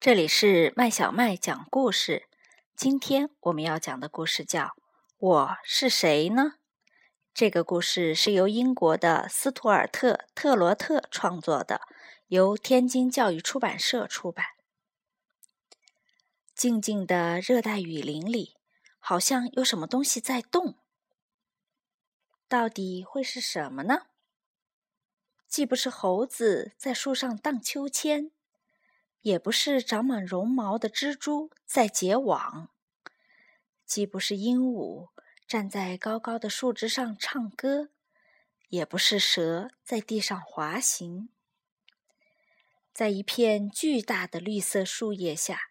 这里是麦小麦讲故事。今天我们要讲的故事叫《我是谁呢》。这个故事是由英国的斯图尔特·特罗特创作的，由天津教育出版社出版。静静的热带雨林里，好像有什么东西在动。到底会是什么呢？既不是猴子在树上荡秋千。也不是长满绒毛的蜘蛛在结网，既不是鹦鹉站在高高的树枝上唱歌，也不是蛇在地上滑行。在一片巨大的绿色树叶下，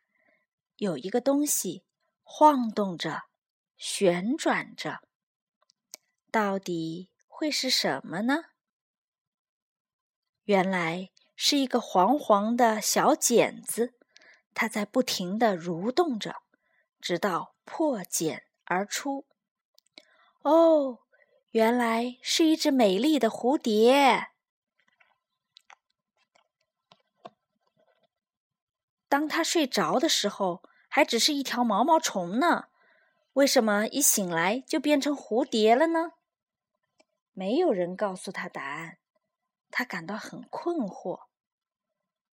有一个东西晃动着、旋转着。到底会是什么呢？原来。是一个黄黄的小茧子，它在不停地蠕动着，直到破茧而出。哦，原来是一只美丽的蝴蝶。当它睡着的时候，还只是一条毛毛虫呢。为什么一醒来就变成蝴蝶了呢？没有人告诉他答案，他感到很困惑。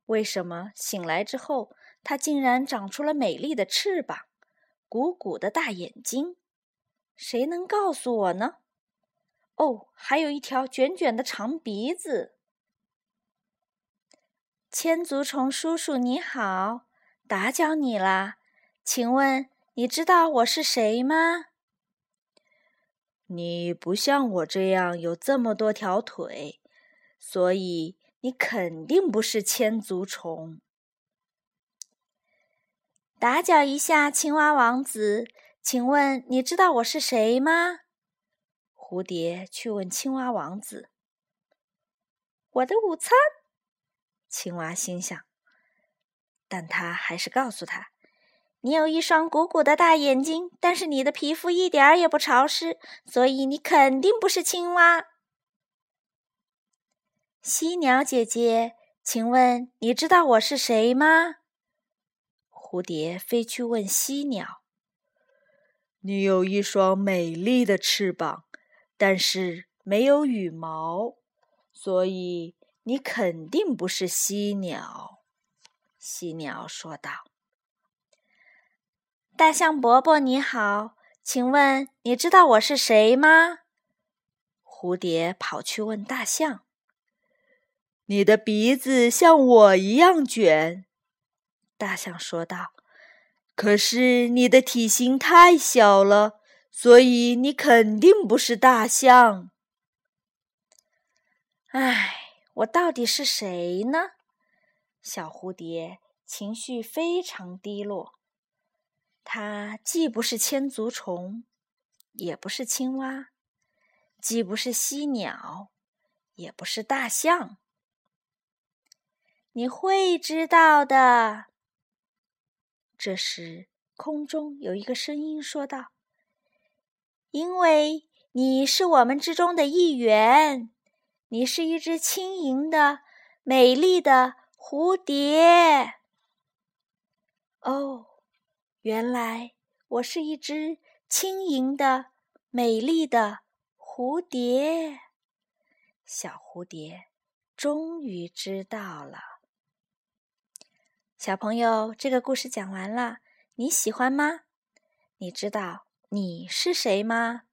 为什么醒来之后，它竟然长出了美丽的翅膀、鼓鼓的大眼睛？谁能告诉我呢？哦，还有一条卷卷的长鼻子。千足虫叔叔你好，打搅你啦，请问你知道我是谁吗？你不像我这样有这么多条腿，所以。你肯定不是千足虫。打搅一下，青蛙王子，请问你知道我是谁吗？蝴蝶去问青蛙王子。我的午餐，青蛙心想，但他还是告诉他：“你有一双鼓鼓的大眼睛，但是你的皮肤一点儿也不潮湿，所以你肯定不是青蛙。”犀鸟姐姐，请问你知道我是谁吗？蝴蝶飞去问犀鸟：“你有一双美丽的翅膀，但是没有羽毛，所以你肯定不是犀鸟。”犀鸟说道。大象伯伯你好，请问你知道我是谁吗？蝴蝶跑去问大象。你的鼻子像我一样卷，大象说道。可是你的体型太小了，所以你肯定不是大象。唉，我到底是谁呢？小蝴蝶情绪非常低落。它既不是千足虫，也不是青蛙，既不是犀鸟，也不是大象。你会知道的。这时，空中有一个声音说道：“因为你是我们之中的一员，你是一只轻盈的、美丽的蝴蝶。”哦，原来我是一只轻盈的、美丽的蝴蝶。小蝴蝶终于知道了。小朋友，这个故事讲完了，你喜欢吗？你知道你是谁吗？